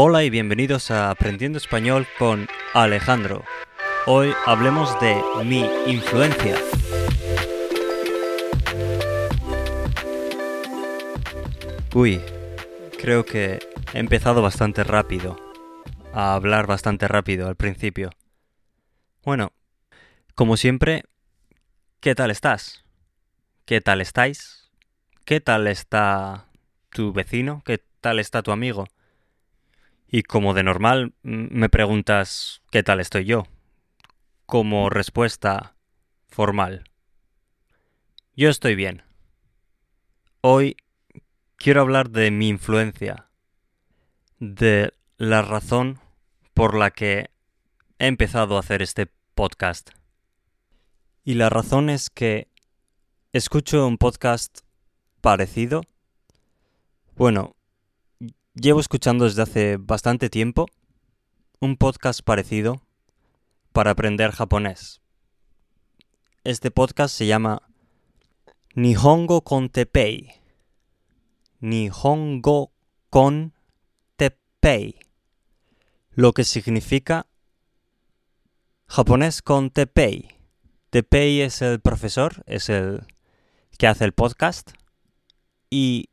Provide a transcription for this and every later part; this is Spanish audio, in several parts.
Hola y bienvenidos a Aprendiendo Español con Alejandro. Hoy hablemos de mi influencia. Uy, creo que he empezado bastante rápido, a hablar bastante rápido al principio. Bueno, como siempre, ¿qué tal estás? ¿Qué tal estáis? ¿Qué tal está tu vecino? ¿Qué tal está tu amigo? Y como de normal me preguntas ¿qué tal estoy yo? Como respuesta formal. Yo estoy bien. Hoy quiero hablar de mi influencia, de la razón por la que he empezado a hacer este podcast. Y la razón es que escucho un podcast parecido. Bueno, llevo escuchando desde hace bastante tiempo un podcast parecido para aprender japonés. Este podcast se llama Nihongo con Tepei. Nihongo con Tepei. Lo que significa japonés con Tepei. Tepei es el profesor, es el que hace el podcast. Y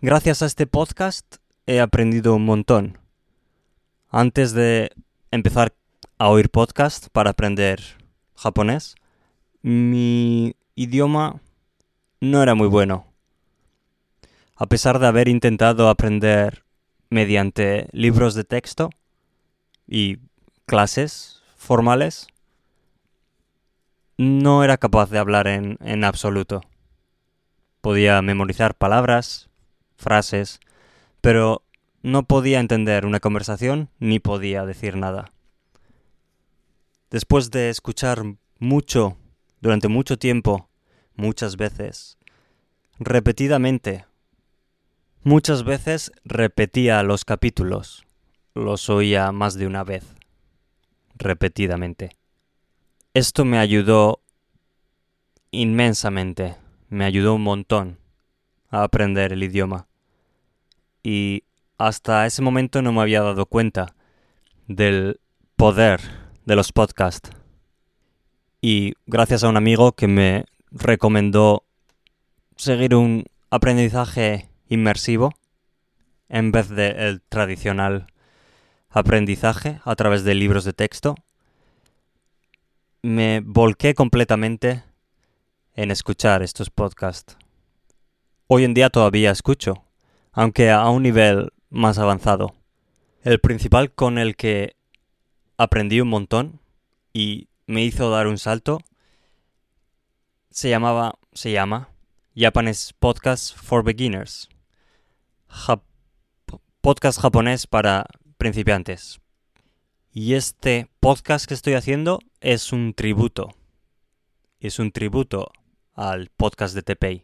gracias a este podcast he aprendido un montón. Antes de empezar a oír podcast para aprender japonés, mi idioma no era muy bueno. A pesar de haber intentado aprender mediante libros de texto y clases formales, no era capaz de hablar en, en absoluto. Podía memorizar palabras, frases, pero no podía entender una conversación ni podía decir nada. Después de escuchar mucho, durante mucho tiempo, muchas veces, repetidamente, muchas veces repetía los capítulos, los oía más de una vez, repetidamente. Esto me ayudó inmensamente, me ayudó un montón a aprender el idioma. Y hasta ese momento no me había dado cuenta del poder de los podcasts. Y gracias a un amigo que me recomendó seguir un aprendizaje inmersivo en vez del tradicional aprendizaje a través de libros de texto, me volqué completamente en escuchar estos podcasts. Hoy en día todavía escucho, aunque a un nivel más avanzado. El principal con el que aprendí un montón y me hizo dar un salto se llamaba, se llama Japanese Podcast for Beginners. podcast japonés para principiantes. Y este podcast que estoy haciendo es un tributo. Es un tributo al podcast de Tepei.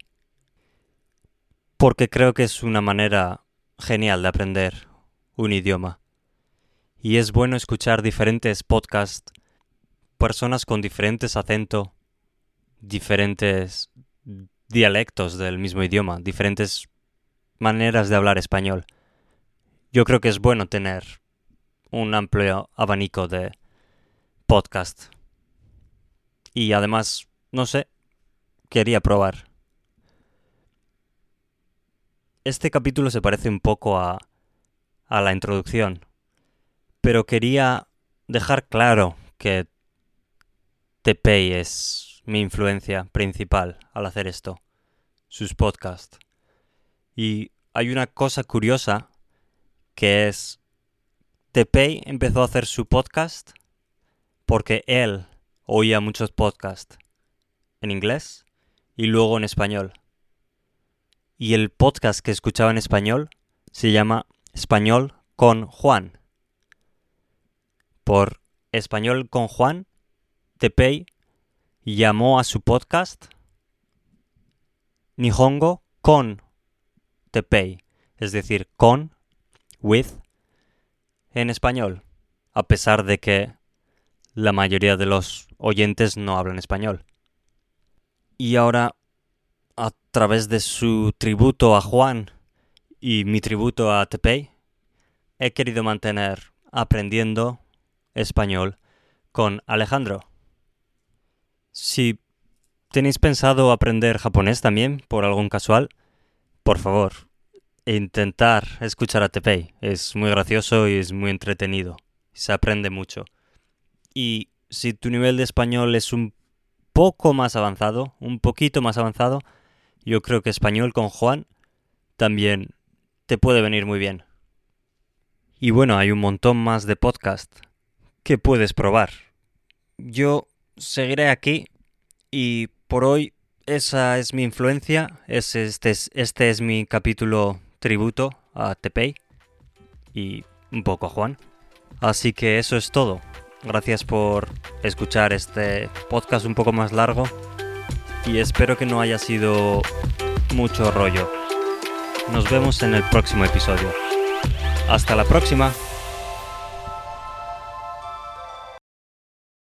Porque creo que es una manera genial de aprender un idioma. Y es bueno escuchar diferentes podcasts, personas con diferentes acentos, diferentes dialectos del mismo idioma, diferentes maneras de hablar español. Yo creo que es bueno tener un amplio abanico de podcast. Y además, no sé, quería probar. Este capítulo se parece un poco a, a la introducción, pero quería dejar claro que Tepei es mi influencia principal al hacer esto, sus podcasts. Y hay una cosa curiosa que es Tepei empezó a hacer su podcast porque él oía muchos podcasts en inglés y luego en español. Y el podcast que escuchaba en español se llama Español con Juan. Por Español con Juan, Tepei llamó a su podcast Nihongo con Tepei, es decir, con, with, en español, a pesar de que la mayoría de los oyentes no hablan español. Y ahora, través de su tributo a Juan y mi tributo a Tepei, he querido mantener aprendiendo español con Alejandro. Si tenéis pensado aprender japonés también, por algún casual, por favor, intentar escuchar a Tepei. Es muy gracioso y es muy entretenido. Se aprende mucho. Y si tu nivel de español es un poco más avanzado, un poquito más avanzado, yo creo que español con Juan también te puede venir muy bien. Y bueno, hay un montón más de podcast que puedes probar. Yo seguiré aquí y por hoy esa es mi influencia, este, es, este es mi capítulo tributo a Tepei y un poco a Juan. Así que eso es todo. Gracias por escuchar este podcast un poco más largo y espero que no haya sido mucho rollo. Nos vemos en el próximo episodio. Hasta la próxima.